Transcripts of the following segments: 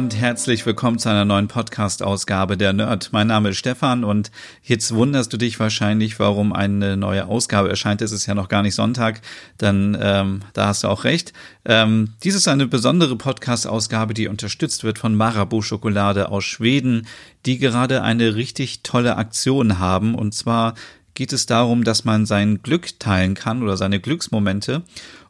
Und herzlich willkommen zu einer neuen Podcast-Ausgabe der Nerd. Mein Name ist Stefan und jetzt wunderst du dich wahrscheinlich, warum eine neue Ausgabe erscheint. Es ist ja noch gar nicht Sonntag, dann ähm, da hast du auch recht. Ähm, dies ist eine besondere Podcast-Ausgabe, die unterstützt wird von Marabou Schokolade aus Schweden, die gerade eine richtig tolle Aktion haben und zwar geht es darum, dass man sein Glück teilen kann oder seine Glücksmomente.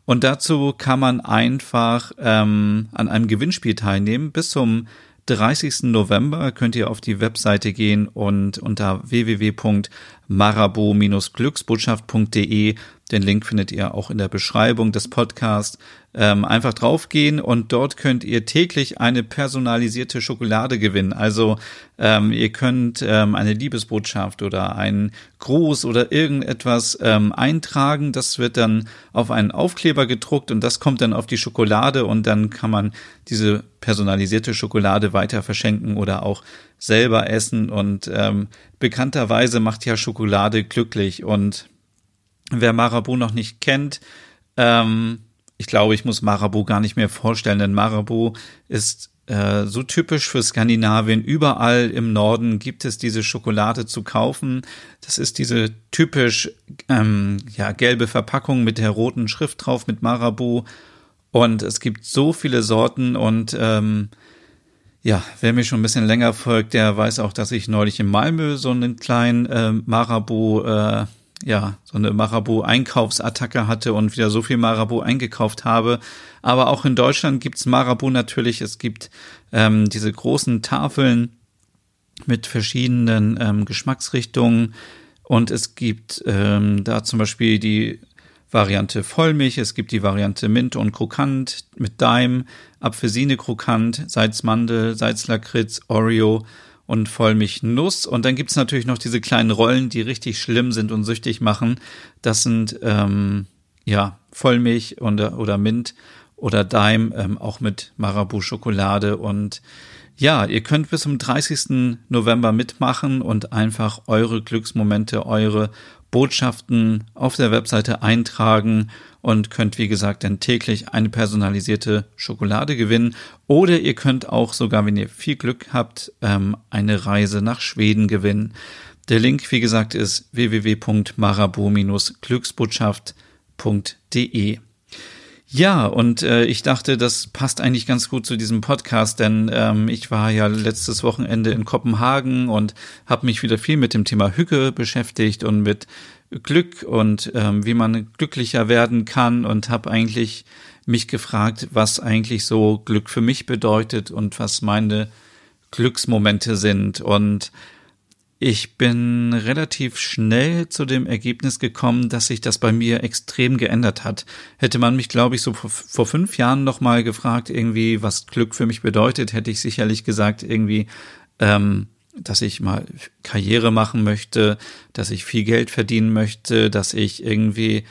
Und dazu kann man einfach ähm, an einem Gewinnspiel teilnehmen. Bis zum 30. November könnt ihr auf die Webseite gehen und unter www.marabo-glücksbotschaft.de den Link findet ihr auch in der Beschreibung des Podcasts. Ähm, einfach draufgehen und dort könnt ihr täglich eine personalisierte Schokolade gewinnen. Also ähm, ihr könnt ähm, eine Liebesbotschaft oder einen Gruß oder irgendetwas ähm, eintragen. Das wird dann auf einen Aufkleber gedruckt und das kommt dann auf die Schokolade und dann kann man diese personalisierte Schokolade weiter verschenken oder auch selber essen. Und ähm, bekannterweise macht ja Schokolade glücklich und Wer Marabu noch nicht kennt, ähm, ich glaube, ich muss Marabu gar nicht mehr vorstellen, denn Marabu ist äh, so typisch für Skandinavien. Überall im Norden gibt es diese Schokolade zu kaufen. Das ist diese typisch ähm, ja, gelbe Verpackung mit der roten Schrift drauf mit Marabu. Und es gibt so viele Sorten und ähm, ja, wer mir schon ein bisschen länger folgt, der weiß auch, dass ich neulich in Malmö so einen kleinen äh, Marabu äh, ja, so eine Marabu-Einkaufsattacke hatte und wieder so viel Marabu eingekauft habe. Aber auch in Deutschland gibt's Marabu natürlich. Es gibt ähm, diese großen Tafeln mit verschiedenen ähm, Geschmacksrichtungen. Und es gibt ähm, da zum Beispiel die Variante Vollmilch, es gibt die Variante Mint und Krokant mit Daim, Apfelsine Krokant, Salzmandel, Salzlakritz, Oreo und Vollmilchnuss. Und dann gibt's natürlich noch diese kleinen Rollen, die richtig schlimm sind und süchtig machen. Das sind ähm, ja Vollmilch und, oder Mint oder Daim, ähm, auch mit Marabu-Schokolade. Und ja, ihr könnt bis zum 30. November mitmachen und einfach eure Glücksmomente, eure Botschaften auf der Webseite eintragen und könnt, wie gesagt, dann täglich eine personalisierte Schokolade gewinnen. Oder ihr könnt auch sogar, wenn ihr viel Glück habt, ähm, eine Reise nach Schweden gewinnen. Der Link, wie gesagt, ist www.marabo-glücksbotschaft.de. Ja, und äh, ich dachte, das passt eigentlich ganz gut zu diesem Podcast, denn ähm, ich war ja letztes Wochenende in Kopenhagen und habe mich wieder viel mit dem Thema Hücke beschäftigt und mit Glück und ähm, wie man glücklicher werden kann und habe eigentlich mich gefragt, was eigentlich so Glück für mich bedeutet und was meine Glücksmomente sind. Und ich bin relativ schnell zu dem Ergebnis gekommen, dass sich das bei mir extrem geändert hat. Hätte man mich, glaube ich, so vor, fünf Jahren nochmal gefragt, irgendwie, was Glück für mich bedeutet, hätte ich sicherlich gesagt, irgendwie, ähm, dass ich mal Karriere machen möchte, dass ich viel Geld verdienen möchte, dass ich irgendwie,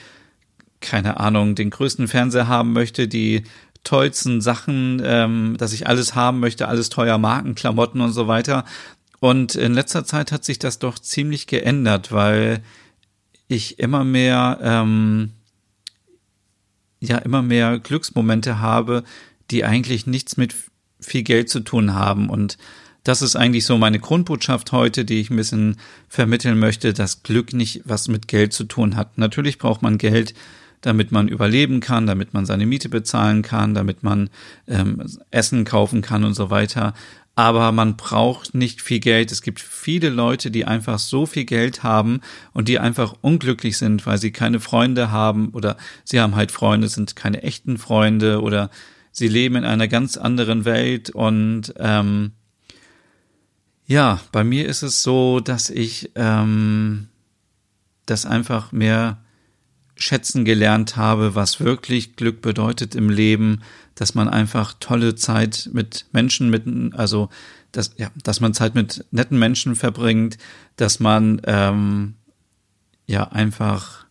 keine Ahnung, den größten Fernseher haben möchte, die tollsten Sachen, ähm, dass ich alles haben möchte, alles teuer Marken, Klamotten und so weiter. Und in letzter Zeit hat sich das doch ziemlich geändert, weil ich immer mehr, ähm, ja, immer mehr Glücksmomente habe, die eigentlich nichts mit viel Geld zu tun haben und das ist eigentlich so meine Grundbotschaft heute, die ich ein bisschen vermitteln möchte, dass Glück nicht was mit Geld zu tun hat. Natürlich braucht man Geld, damit man überleben kann, damit man seine Miete bezahlen kann, damit man ähm, Essen kaufen kann und so weiter. Aber man braucht nicht viel Geld. Es gibt viele Leute, die einfach so viel Geld haben und die einfach unglücklich sind, weil sie keine Freunde haben oder sie haben halt Freunde, sind keine echten Freunde oder sie leben in einer ganz anderen Welt und ähm, ja, bei mir ist es so, dass ich ähm, das einfach mehr schätzen gelernt habe, was wirklich Glück bedeutet im Leben, dass man einfach tolle Zeit mit Menschen mit, also dass, ja, dass man Zeit mit netten Menschen verbringt, dass man ähm, ja einfach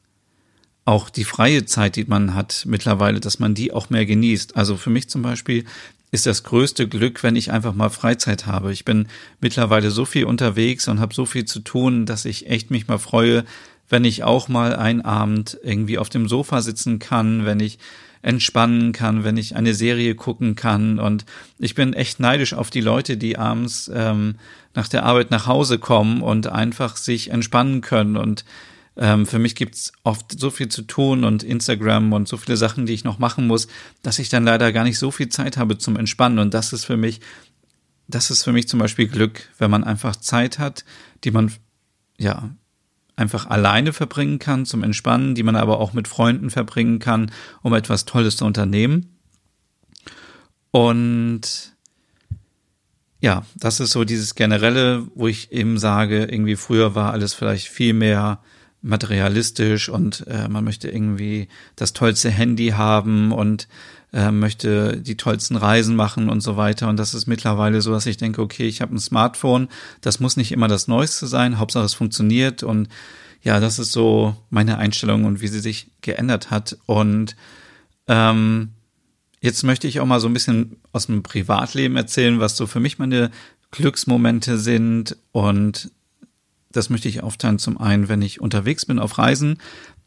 auch die freie Zeit, die man hat mittlerweile, dass man die auch mehr genießt. Also für mich zum Beispiel ist das größte Glück, wenn ich einfach mal Freizeit habe. Ich bin mittlerweile so viel unterwegs und habe so viel zu tun, dass ich echt mich mal freue, wenn ich auch mal einen Abend irgendwie auf dem Sofa sitzen kann, wenn ich entspannen kann, wenn ich eine Serie gucken kann. Und ich bin echt neidisch auf die Leute, die abends ähm, nach der Arbeit nach Hause kommen und einfach sich entspannen können. Und ähm, für mich gibt's oft so viel zu tun und Instagram und so viele Sachen, die ich noch machen muss, dass ich dann leider gar nicht so viel Zeit habe zum Entspannen. Und das ist für mich, das ist für mich zum Beispiel Glück, wenn man einfach Zeit hat, die man ja einfach alleine verbringen kann zum Entspannen, die man aber auch mit Freunden verbringen kann, um etwas Tolles zu unternehmen. Und ja, das ist so dieses generelle, wo ich eben sage, irgendwie früher war alles vielleicht viel mehr materialistisch und äh, man möchte irgendwie das tollste Handy haben und äh, möchte die tollsten Reisen machen und so weiter. Und das ist mittlerweile so, dass ich denke, okay, ich habe ein Smartphone, das muss nicht immer das Neueste sein, Hauptsache es funktioniert. Und ja, das ist so meine Einstellung und wie sie sich geändert hat. Und ähm, jetzt möchte ich auch mal so ein bisschen aus dem Privatleben erzählen, was so für mich meine Glücksmomente sind. Und das möchte ich aufteilen. Zum einen, wenn ich unterwegs bin auf Reisen,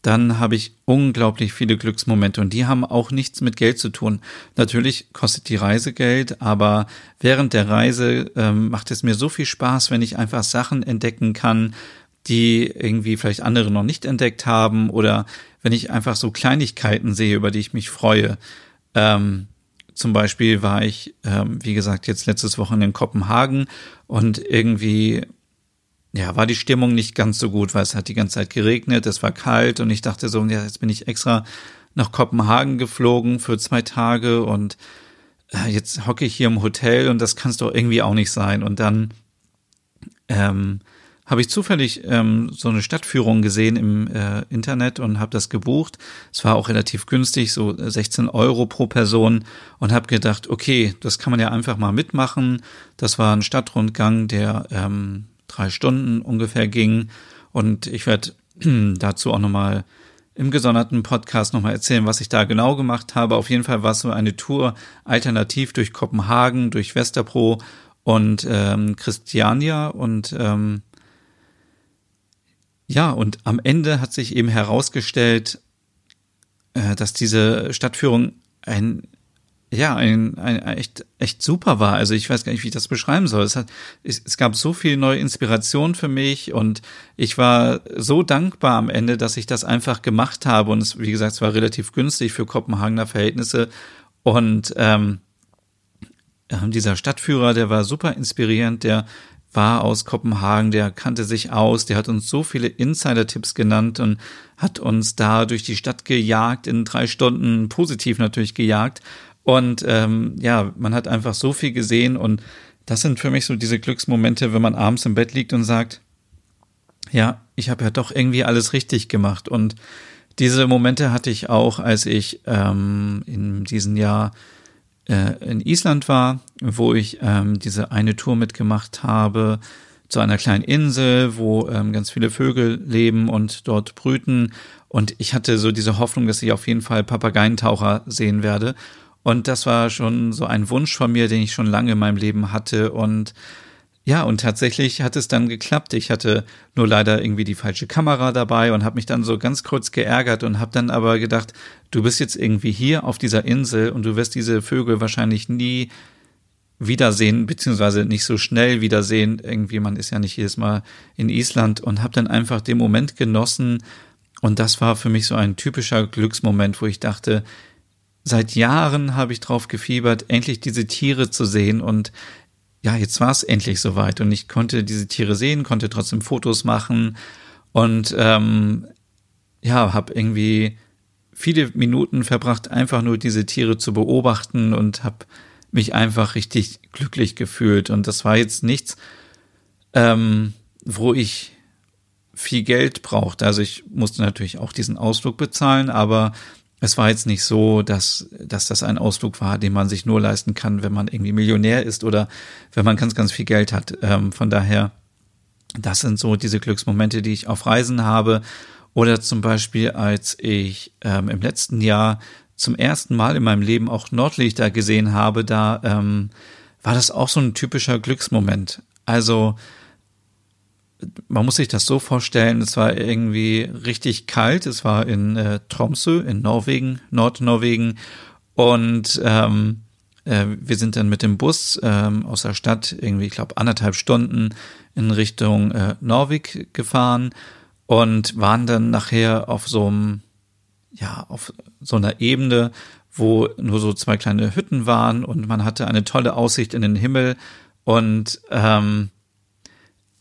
dann habe ich unglaublich viele Glücksmomente und die haben auch nichts mit Geld zu tun. Natürlich kostet die Reise Geld, aber während der Reise ähm, macht es mir so viel Spaß, wenn ich einfach Sachen entdecken kann, die irgendwie vielleicht andere noch nicht entdeckt haben oder wenn ich einfach so Kleinigkeiten sehe, über die ich mich freue. Ähm, zum Beispiel war ich, ähm, wie gesagt, jetzt letztes Wochenende in Kopenhagen und irgendwie ja, war die Stimmung nicht ganz so gut, weil es hat die ganze Zeit geregnet, es war kalt und ich dachte so, ja, jetzt bin ich extra nach Kopenhagen geflogen für zwei Tage und äh, jetzt hocke ich hier im Hotel und das kann es doch irgendwie auch nicht sein. Und dann ähm, habe ich zufällig ähm, so eine Stadtführung gesehen im äh, Internet und habe das gebucht. Es war auch relativ günstig, so 16 Euro pro Person und habe gedacht, okay, das kann man ja einfach mal mitmachen. Das war ein Stadtrundgang, der ähm, drei Stunden ungefähr ging. Und ich werde dazu auch nochmal im gesonderten Podcast nochmal erzählen, was ich da genau gemacht habe. Auf jeden Fall war es so eine Tour alternativ durch Kopenhagen, durch Westerpro und ähm, Christiania und ähm, ja, und am Ende hat sich eben herausgestellt, äh, dass diese Stadtführung ein ja, ein, ein echt, echt super war. Also ich weiß gar nicht, wie ich das beschreiben soll. Es, hat, es, es gab so viel neue Inspiration für mich und ich war so dankbar am Ende, dass ich das einfach gemacht habe. Und es, wie gesagt, es war relativ günstig für Kopenhagener Verhältnisse. Und ähm, dieser Stadtführer, der war super inspirierend, der war aus Kopenhagen, der kannte sich aus, der hat uns so viele Insider-Tipps genannt und hat uns da durch die Stadt gejagt, in drei Stunden positiv natürlich gejagt. Und ähm, ja, man hat einfach so viel gesehen und das sind für mich so diese Glücksmomente, wenn man abends im Bett liegt und sagt, ja, ich habe ja doch irgendwie alles richtig gemacht. Und diese Momente hatte ich auch, als ich ähm, in diesem Jahr äh, in Island war, wo ich ähm, diese eine Tour mitgemacht habe zu einer kleinen Insel, wo ähm, ganz viele Vögel leben und dort brüten. Und ich hatte so diese Hoffnung, dass ich auf jeden Fall Papageientaucher sehen werde. Und das war schon so ein Wunsch von mir, den ich schon lange in meinem Leben hatte. Und ja, und tatsächlich hat es dann geklappt. Ich hatte nur leider irgendwie die falsche Kamera dabei und habe mich dann so ganz kurz geärgert und habe dann aber gedacht, du bist jetzt irgendwie hier auf dieser Insel und du wirst diese Vögel wahrscheinlich nie wiedersehen, beziehungsweise nicht so schnell wiedersehen. Irgendwie, man ist ja nicht jedes Mal in Island und habe dann einfach den Moment genossen. Und das war für mich so ein typischer Glücksmoment, wo ich dachte, seit Jahren habe ich drauf gefiebert, endlich diese Tiere zu sehen und ja, jetzt war es endlich soweit und ich konnte diese Tiere sehen, konnte trotzdem Fotos machen und ähm, ja, habe irgendwie viele Minuten verbracht, einfach nur diese Tiere zu beobachten und habe mich einfach richtig glücklich gefühlt. Und das war jetzt nichts, ähm, wo ich viel Geld brauchte. Also ich musste natürlich auch diesen Ausflug bezahlen, aber es war jetzt nicht so, dass, dass das ein Ausflug war, den man sich nur leisten kann, wenn man irgendwie Millionär ist oder wenn man ganz, ganz viel Geld hat. Ähm, von daher, das sind so diese Glücksmomente, die ich auf Reisen habe. Oder zum Beispiel, als ich ähm, im letzten Jahr zum ersten Mal in meinem Leben auch Nordlichter gesehen habe, da ähm, war das auch so ein typischer Glücksmoment. Also man muss sich das so vorstellen, es war irgendwie richtig kalt. Es war in äh, Tromsø in Norwegen, Nordnorwegen. Und ähm, äh, wir sind dann mit dem Bus ähm, aus der Stadt irgendwie, ich glaube, anderthalb Stunden in Richtung äh, Norweg gefahren und waren dann nachher auf so einem, ja, auf so einer Ebene, wo nur so zwei kleine Hütten waren und man hatte eine tolle Aussicht in den Himmel und ähm,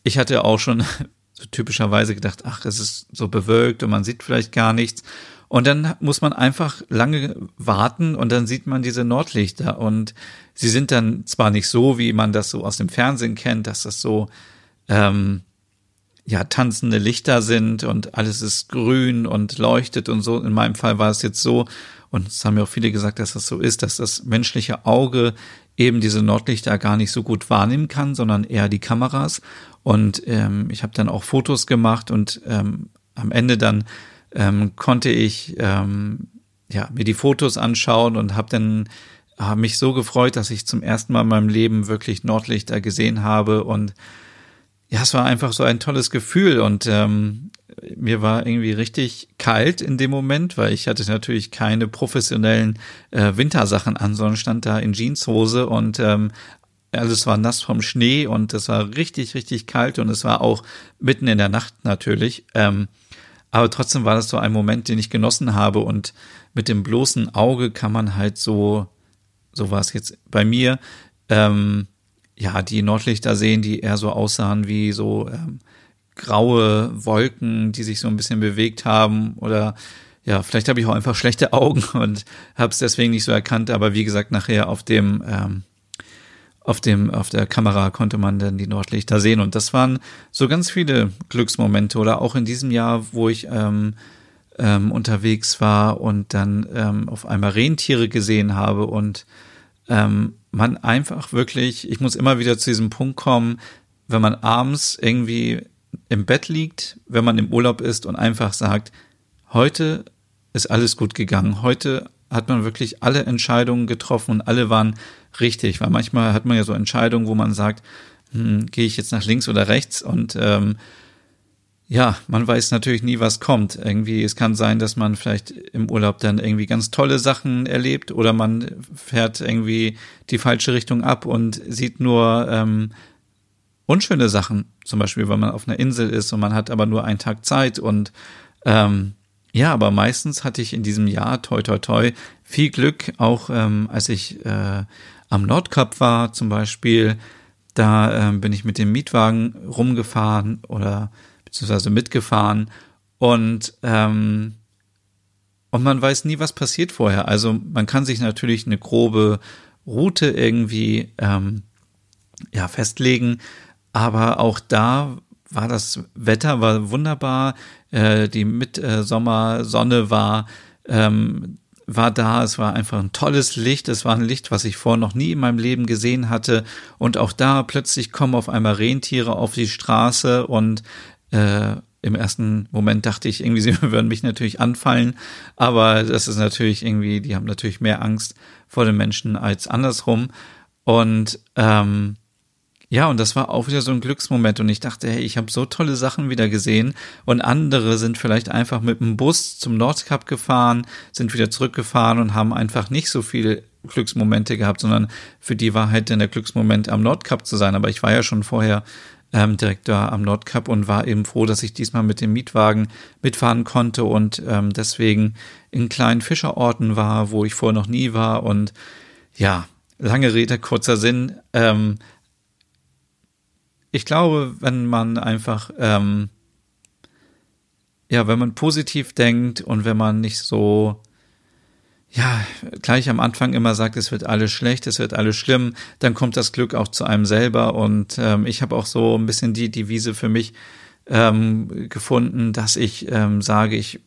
ich hatte auch schon so typischerweise gedacht, ach, es ist so bewölkt und man sieht vielleicht gar nichts. Und dann muss man einfach lange warten und dann sieht man diese Nordlichter und sie sind dann zwar nicht so, wie man das so aus dem Fernsehen kennt, dass das so ähm, ja tanzende Lichter sind und alles ist grün und leuchtet und so. In meinem Fall war es jetzt so und es haben ja auch viele gesagt, dass das so ist, dass das menschliche Auge eben diese Nordlichter gar nicht so gut wahrnehmen kann, sondern eher die Kameras. Und ähm, ich habe dann auch Fotos gemacht und ähm, am Ende dann ähm, konnte ich ähm, ja, mir die Fotos anschauen und habe dann hab mich so gefreut, dass ich zum ersten Mal in meinem Leben wirklich Nordlichter gesehen habe und ja, es war einfach so ein tolles Gefühl und ähm, mir war irgendwie richtig kalt in dem Moment, weil ich hatte natürlich keine professionellen äh, Wintersachen an, sondern stand da in Jeanshose und ähm, alles war nass vom Schnee und es war richtig, richtig kalt und es war auch mitten in der Nacht natürlich. Ähm, aber trotzdem war das so ein Moment, den ich genossen habe und mit dem bloßen Auge kann man halt so, so war es jetzt bei mir, ähm, ja, die Nordlichter sehen, die eher so aussahen wie so ähm, graue Wolken, die sich so ein bisschen bewegt haben oder ja, vielleicht habe ich auch einfach schlechte Augen und habe es deswegen nicht so erkannt, aber wie gesagt, nachher auf dem ähm, auf dem, auf der Kamera konnte man dann die Nordlichter sehen. Und das waren so ganz viele Glücksmomente oder auch in diesem Jahr, wo ich ähm, ähm, unterwegs war und dann ähm, auf einmal Rentiere gesehen habe und ähm, man einfach wirklich, ich muss immer wieder zu diesem Punkt kommen, wenn man abends irgendwie im Bett liegt, wenn man im Urlaub ist und einfach sagt, heute ist alles gut gegangen, heute hat man wirklich alle Entscheidungen getroffen und alle waren richtig, weil manchmal hat man ja so Entscheidungen, wo man sagt, hm, gehe ich jetzt nach links oder rechts? Und ähm, ja, man weiß natürlich nie, was kommt. Irgendwie, es kann sein, dass man vielleicht im Urlaub dann irgendwie ganz tolle Sachen erlebt oder man fährt irgendwie die falsche Richtung ab und sieht nur ähm, unschöne Sachen. Zum Beispiel, wenn man auf einer Insel ist und man hat aber nur einen Tag Zeit und ähm, ja, aber meistens hatte ich in diesem Jahr, toi, toi, toi, viel Glück, auch ähm, als ich äh, am Nordkap war zum Beispiel. Da ähm, bin ich mit dem Mietwagen rumgefahren oder beziehungsweise mitgefahren. Und ähm, und man weiß nie, was passiert vorher. Also man kann sich natürlich eine grobe Route irgendwie ähm, ja festlegen, aber auch da war das Wetter war wunderbar, äh, die Mitsommersonne war ähm, war da, es war einfach ein tolles Licht, es war ein Licht, was ich vorher noch nie in meinem Leben gesehen hatte. Und auch da plötzlich kommen auf einmal Rentiere auf die Straße und äh, im ersten Moment dachte ich irgendwie, sie würden mich natürlich anfallen, aber das ist natürlich irgendwie, die haben natürlich mehr Angst vor den Menschen als andersrum und ähm, ja, und das war auch wieder so ein Glücksmoment und ich dachte, hey, ich habe so tolle Sachen wieder gesehen und andere sind vielleicht einfach mit dem Bus zum Nordkap gefahren, sind wieder zurückgefahren und haben einfach nicht so viele Glücksmomente gehabt, sondern für die war halt dann der Glücksmoment am Nordkap zu sein. Aber ich war ja schon vorher ähm, direkt da am Nordkap und war eben froh, dass ich diesmal mit dem Mietwagen mitfahren konnte und ähm, deswegen in kleinen Fischerorten war, wo ich vorher noch nie war und ja, lange Rede, kurzer Sinn. Ähm, ich glaube, wenn man einfach, ähm, ja, wenn man positiv denkt und wenn man nicht so, ja, gleich am Anfang immer sagt, es wird alles schlecht, es wird alles schlimm, dann kommt das Glück auch zu einem selber. Und ähm, ich habe auch so ein bisschen die Devise für mich ähm, gefunden, dass ich ähm, sage, ich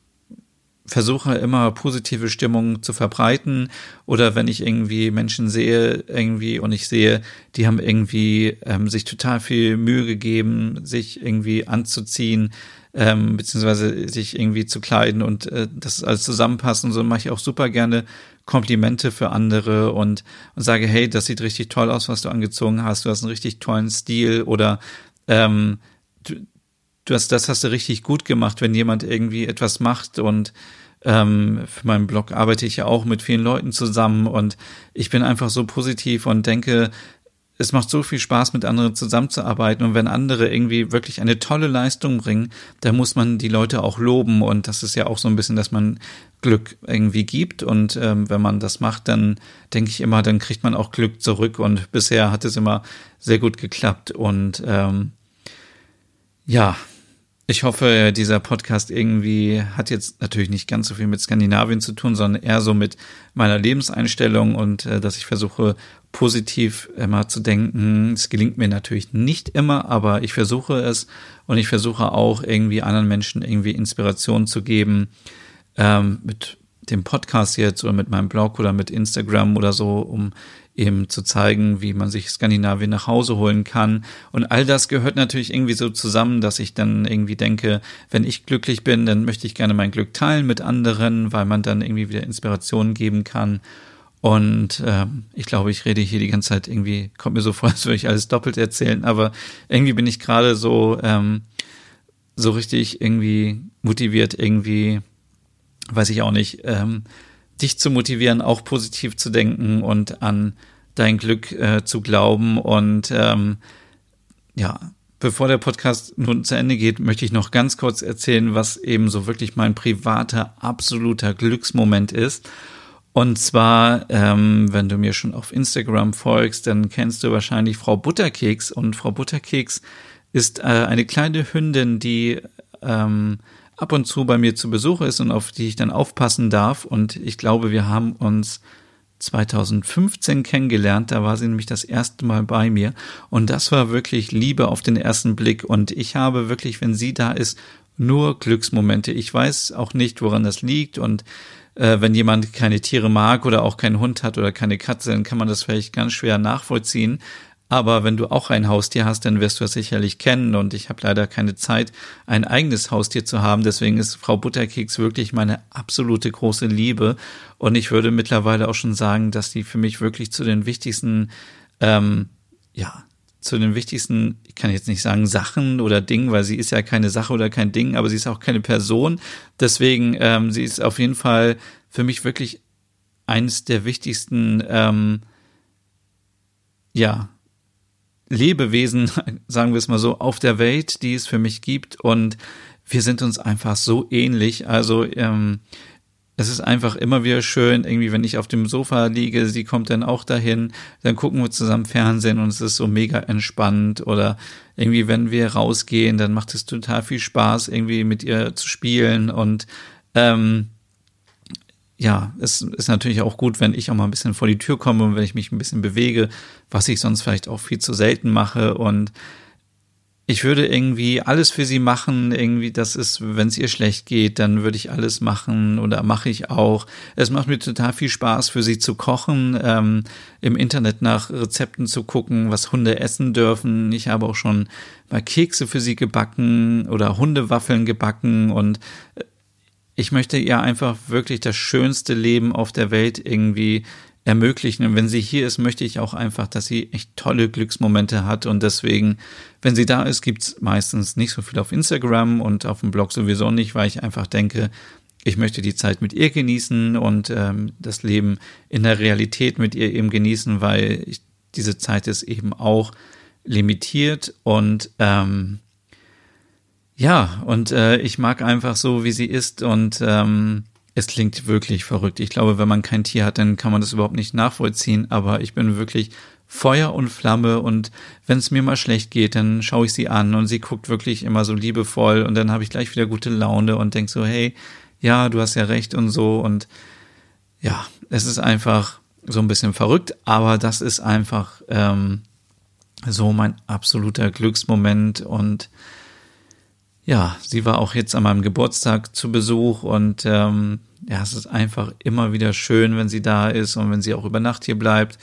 versuche immer positive Stimmung zu verbreiten oder wenn ich irgendwie Menschen sehe irgendwie und ich sehe, die haben irgendwie ähm, sich total viel Mühe gegeben, sich irgendwie anzuziehen, ähm, beziehungsweise sich irgendwie zu kleiden und äh, das alles zusammenpasst und so mache ich auch super gerne Komplimente für andere und, und sage, hey, das sieht richtig toll aus, was du angezogen hast, du hast einen richtig tollen Stil oder ähm, du, du hast das hast du richtig gut gemacht, wenn jemand irgendwie etwas macht und ähm, für meinen Blog arbeite ich ja auch mit vielen Leuten zusammen und ich bin einfach so positiv und denke, es macht so viel Spaß, mit anderen zusammenzuarbeiten. Und wenn andere irgendwie wirklich eine tolle Leistung bringen, dann muss man die Leute auch loben. Und das ist ja auch so ein bisschen, dass man Glück irgendwie gibt. Und ähm, wenn man das macht, dann denke ich immer, dann kriegt man auch Glück zurück. Und bisher hat es immer sehr gut geklappt. Und ähm, ja, ich hoffe, dieser Podcast irgendwie hat jetzt natürlich nicht ganz so viel mit Skandinavien zu tun, sondern eher so mit meiner Lebenseinstellung und äh, dass ich versuche, positiv immer zu denken. Es gelingt mir natürlich nicht immer, aber ich versuche es und ich versuche auch irgendwie anderen Menschen irgendwie Inspiration zu geben ähm, mit dem Podcast jetzt oder mit meinem Blog oder mit Instagram oder so, um eben zu zeigen, wie man sich Skandinavien nach Hause holen kann. Und all das gehört natürlich irgendwie so zusammen, dass ich dann irgendwie denke, wenn ich glücklich bin, dann möchte ich gerne mein Glück teilen mit anderen, weil man dann irgendwie wieder Inspirationen geben kann. Und ähm, ich glaube, ich rede hier die ganze Zeit irgendwie, kommt mir so vor, als würde ich alles doppelt erzählen, aber irgendwie bin ich gerade so, ähm, so richtig irgendwie motiviert, irgendwie, weiß ich auch nicht, ähm, dich zu motivieren, auch positiv zu denken und an dein Glück äh, zu glauben. Und ähm, ja, bevor der Podcast nun zu Ende geht, möchte ich noch ganz kurz erzählen, was eben so wirklich mein privater, absoluter Glücksmoment ist. Und zwar, ähm, wenn du mir schon auf Instagram folgst, dann kennst du wahrscheinlich Frau Butterkeks. Und Frau Butterkeks ist äh, eine kleine Hündin, die ähm, ab und zu bei mir zu Besuch ist und auf die ich dann aufpassen darf. Und ich glaube, wir haben uns 2015 kennengelernt. Da war sie nämlich das erste Mal bei mir. Und das war wirklich Liebe auf den ersten Blick. Und ich habe wirklich, wenn sie da ist, nur Glücksmomente. Ich weiß auch nicht, woran das liegt. Und äh, wenn jemand keine Tiere mag oder auch keinen Hund hat oder keine Katze, dann kann man das vielleicht ganz schwer nachvollziehen. Aber wenn du auch ein Haustier hast, dann wirst du es sicherlich kennen. Und ich habe leider keine Zeit, ein eigenes Haustier zu haben. Deswegen ist Frau Butterkeks wirklich meine absolute große Liebe. Und ich würde mittlerweile auch schon sagen, dass die für mich wirklich zu den wichtigsten, ähm, ja, zu den wichtigsten, ich kann jetzt nicht sagen Sachen oder Dingen, weil sie ist ja keine Sache oder kein Ding, aber sie ist auch keine Person. Deswegen, ähm, sie ist auf jeden Fall für mich wirklich eines der wichtigsten, ähm, ja, Lebewesen, sagen wir es mal so, auf der Welt, die es für mich gibt. Und wir sind uns einfach so ähnlich. Also ähm, es ist einfach immer wieder schön, irgendwie, wenn ich auf dem Sofa liege, sie kommt dann auch dahin, dann gucken wir zusammen Fernsehen und es ist so mega entspannt. Oder irgendwie, wenn wir rausgehen, dann macht es total viel Spaß, irgendwie mit ihr zu spielen. Und ähm, ja, es ist natürlich auch gut, wenn ich auch mal ein bisschen vor die Tür komme und wenn ich mich ein bisschen bewege, was ich sonst vielleicht auch viel zu selten mache. Und ich würde irgendwie alles für sie machen. Irgendwie, das ist, wenn es ihr schlecht geht, dann würde ich alles machen oder mache ich auch. Es macht mir total viel Spaß, für sie zu kochen, ähm, im Internet nach Rezepten zu gucken, was Hunde essen dürfen. Ich habe auch schon mal Kekse für sie gebacken oder Hundewaffeln gebacken und äh, ich möchte ihr einfach wirklich das schönste Leben auf der Welt irgendwie ermöglichen. Und wenn sie hier ist, möchte ich auch einfach, dass sie echt tolle Glücksmomente hat. Und deswegen, wenn sie da ist, gibt's meistens nicht so viel auf Instagram und auf dem Blog sowieso nicht, weil ich einfach denke, ich möchte die Zeit mit ihr genießen und ähm, das Leben in der Realität mit ihr eben genießen, weil ich, diese Zeit ist eben auch limitiert und ähm, ja, und äh, ich mag einfach so, wie sie ist und ähm, es klingt wirklich verrückt. Ich glaube, wenn man kein Tier hat, dann kann man das überhaupt nicht nachvollziehen, aber ich bin wirklich Feuer und Flamme und wenn es mir mal schlecht geht, dann schaue ich sie an und sie guckt wirklich immer so liebevoll und dann habe ich gleich wieder gute Laune und denk so, hey, ja, du hast ja recht und so und ja, es ist einfach so ein bisschen verrückt, aber das ist einfach ähm, so mein absoluter Glücksmoment und ja, sie war auch jetzt an meinem Geburtstag zu Besuch und ähm, ja, es ist einfach immer wieder schön, wenn sie da ist und wenn sie auch über Nacht hier bleibt,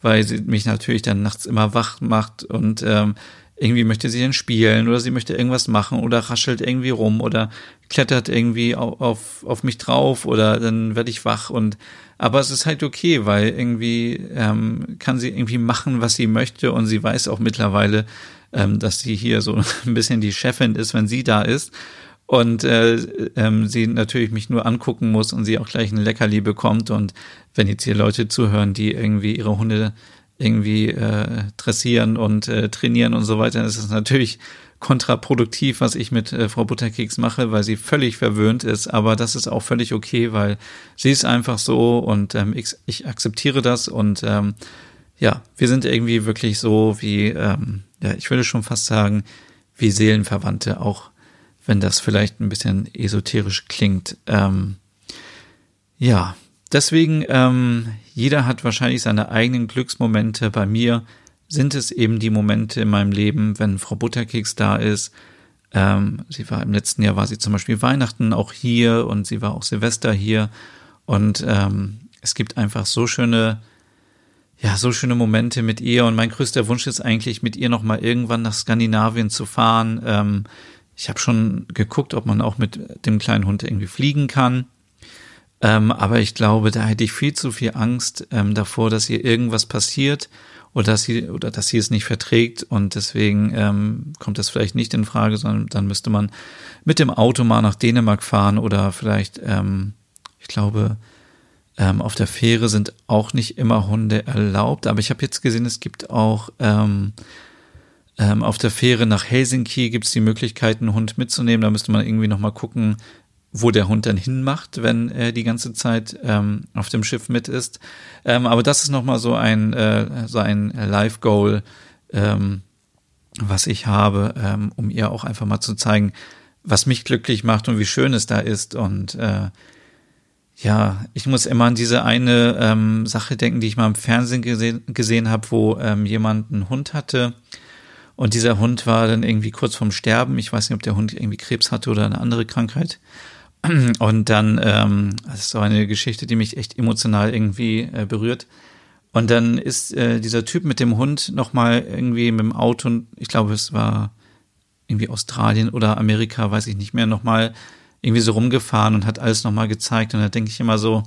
weil sie mich natürlich dann nachts immer wach macht und ähm, irgendwie möchte sie dann spielen oder sie möchte irgendwas machen oder raschelt irgendwie rum oder klettert irgendwie auf, auf, mich drauf oder dann werde ich wach und aber es ist halt okay, weil irgendwie ähm, kann sie irgendwie machen, was sie möchte und sie weiß auch mittlerweile, ähm, dass sie hier so ein bisschen die Chefin ist, wenn sie da ist. Und äh, ähm, sie natürlich mich nur angucken muss und sie auch gleich ein Leckerli bekommt. Und wenn jetzt hier Leute zuhören, die irgendwie ihre Hunde irgendwie äh, dressieren und äh, trainieren und so weiter, ist es natürlich kontraproduktiv, was ich mit äh, Frau Butterkeks mache, weil sie völlig verwöhnt ist. Aber das ist auch völlig okay, weil sie ist einfach so und ähm, ich, ich akzeptiere das und ähm, ja, wir sind irgendwie wirklich so wie, ähm, ja, ich würde schon fast sagen, wie Seelenverwandte, auch wenn das vielleicht ein bisschen esoterisch klingt. Ähm, ja, deswegen, ähm, jeder hat wahrscheinlich seine eigenen Glücksmomente. Bei mir sind es eben die Momente in meinem Leben, wenn Frau Butterkeks da ist. Ähm, sie war im letzten Jahr, war sie zum Beispiel Weihnachten auch hier und sie war auch Silvester hier. Und ähm, es gibt einfach so schöne ja, so schöne Momente mit ihr und mein größter Wunsch ist eigentlich, mit ihr nochmal irgendwann nach Skandinavien zu fahren. Ähm, ich habe schon geguckt, ob man auch mit dem kleinen Hund irgendwie fliegen kann. Ähm, aber ich glaube, da hätte ich viel zu viel Angst ähm, davor, dass ihr irgendwas passiert oder dass sie oder dass sie es nicht verträgt und deswegen ähm, kommt das vielleicht nicht in Frage, sondern dann müsste man mit dem Auto mal nach Dänemark fahren oder vielleicht, ähm, ich glaube, ähm, auf der Fähre sind auch nicht immer Hunde erlaubt, aber ich habe jetzt gesehen, es gibt auch ähm, ähm, auf der Fähre nach Helsinki gibt es die Möglichkeit, einen Hund mitzunehmen. Da müsste man irgendwie nochmal gucken, wo der Hund dann hinmacht, wenn er die ganze Zeit ähm, auf dem Schiff mit ist. Ähm, aber das ist nochmal so ein, äh, so ein Live-Goal, ähm, was ich habe, ähm, um ihr auch einfach mal zu zeigen, was mich glücklich macht und wie schön es da ist. Und äh, ja, ich muss immer an diese eine ähm, Sache denken, die ich mal im Fernsehen gesehen, gesehen habe, wo ähm, jemand einen Hund hatte und dieser Hund war dann irgendwie kurz vorm Sterben. Ich weiß nicht, ob der Hund irgendwie Krebs hatte oder eine andere Krankheit. Und dann, ähm, das ist so eine Geschichte, die mich echt emotional irgendwie äh, berührt. Und dann ist äh, dieser Typ mit dem Hund nochmal irgendwie mit dem Auto, ich glaube, es war irgendwie Australien oder Amerika, weiß ich nicht mehr, nochmal irgendwie so rumgefahren und hat alles nochmal gezeigt. Und da denke ich immer so,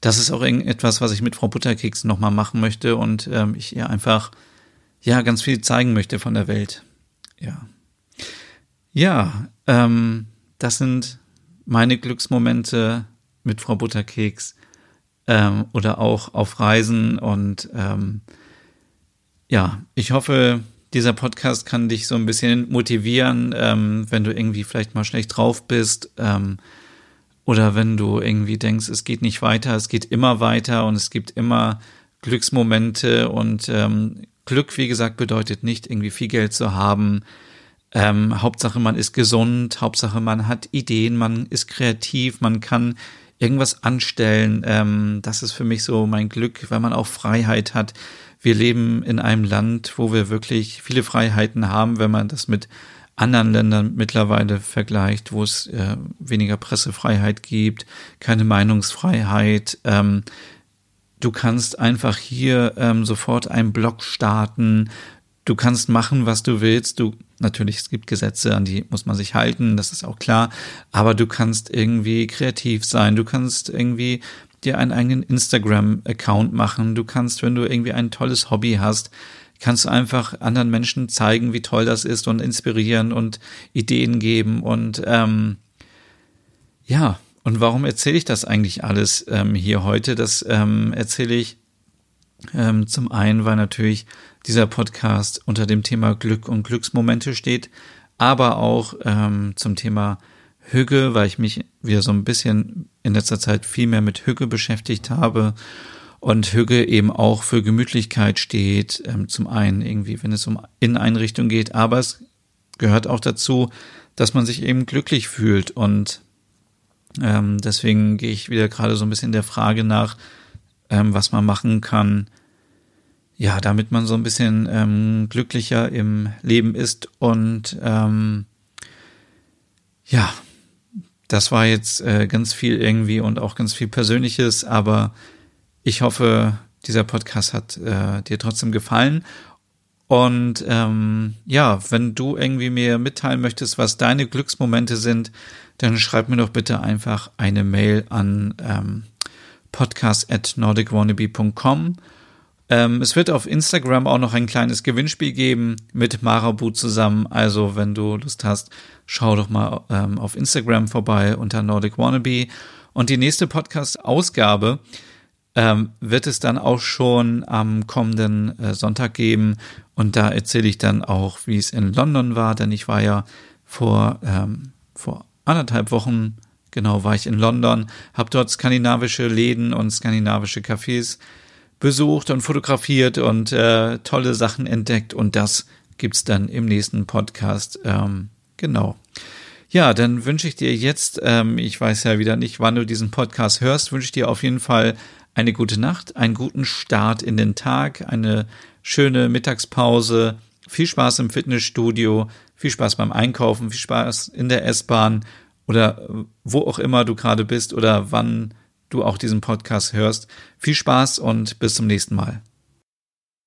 das ist auch irgendetwas, was ich mit Frau Butterkeks nochmal machen möchte und ähm, ich ihr einfach, ja, ganz viel zeigen möchte von der Welt. Ja. Ja, ähm, das sind meine Glücksmomente mit Frau Butterkeks ähm, oder auch auf Reisen und ähm, ja, ich hoffe, dieser Podcast kann dich so ein bisschen motivieren, ähm, wenn du irgendwie vielleicht mal schlecht drauf bist ähm, oder wenn du irgendwie denkst, es geht nicht weiter, es geht immer weiter und es gibt immer Glücksmomente und ähm, Glück, wie gesagt, bedeutet nicht irgendwie viel Geld zu haben. Ähm, Hauptsache, man ist gesund, Hauptsache, man hat Ideen, man ist kreativ, man kann irgendwas anstellen. Ähm, das ist für mich so mein Glück, weil man auch Freiheit hat wir leben in einem Land, wo wir wirklich viele Freiheiten haben, wenn man das mit anderen Ländern mittlerweile vergleicht, wo es äh, weniger Pressefreiheit gibt, keine Meinungsfreiheit. Ähm, du kannst einfach hier ähm, sofort einen Blog starten. Du kannst machen, was du willst. Du natürlich, es gibt Gesetze, an die muss man sich halten, das ist auch klar. Aber du kannst irgendwie kreativ sein. Du kannst irgendwie dir einen eigenen Instagram-Account machen. Du kannst, wenn du irgendwie ein tolles Hobby hast, kannst du einfach anderen Menschen zeigen, wie toll das ist und inspirieren und Ideen geben und ähm, ja, und warum erzähle ich das eigentlich alles ähm, hier heute? Das ähm, erzähle ich ähm, zum einen, weil natürlich dieser Podcast unter dem Thema Glück und Glücksmomente steht, aber auch ähm, zum Thema Hüge, weil ich mich wieder so ein bisschen in letzter Zeit viel mehr mit Hüge beschäftigt habe und Hüge eben auch für Gemütlichkeit steht. Ähm, zum einen irgendwie, wenn es um Inneneinrichtung geht, aber es gehört auch dazu, dass man sich eben glücklich fühlt und ähm, deswegen gehe ich wieder gerade so ein bisschen der Frage nach, ähm, was man machen kann, ja, damit man so ein bisschen ähm, glücklicher im Leben ist und ähm, ja, das war jetzt äh, ganz viel irgendwie und auch ganz viel Persönliches, aber ich hoffe, dieser Podcast hat äh, dir trotzdem gefallen. Und ähm, ja, wenn du irgendwie mir mitteilen möchtest, was deine Glücksmomente sind, dann schreib mir doch bitte einfach eine Mail an ähm, podcast at nordicwannabe.com. Ähm, es wird auf Instagram auch noch ein kleines Gewinnspiel geben mit Marabu zusammen. Also wenn du Lust hast, schau doch mal ähm, auf Instagram vorbei unter Nordic Wannabe. Und die nächste Podcast-Ausgabe ähm, wird es dann auch schon am kommenden äh, Sonntag geben. Und da erzähle ich dann auch, wie es in London war, denn ich war ja vor, ähm, vor anderthalb Wochen, genau, war ich in London, habe dort skandinavische Läden und skandinavische Cafés besucht und fotografiert und äh, tolle Sachen entdeckt. Und das gibt's dann im nächsten Podcast. Ähm, genau. Ja, dann wünsche ich dir jetzt, ähm, ich weiß ja wieder nicht, wann du diesen Podcast hörst, wünsche ich dir auf jeden Fall eine gute Nacht, einen guten Start in den Tag, eine schöne Mittagspause, viel Spaß im Fitnessstudio, viel Spaß beim Einkaufen, viel Spaß in der S-Bahn oder wo auch immer du gerade bist oder wann du auch diesen Podcast hörst. Viel Spaß und bis zum nächsten Mal.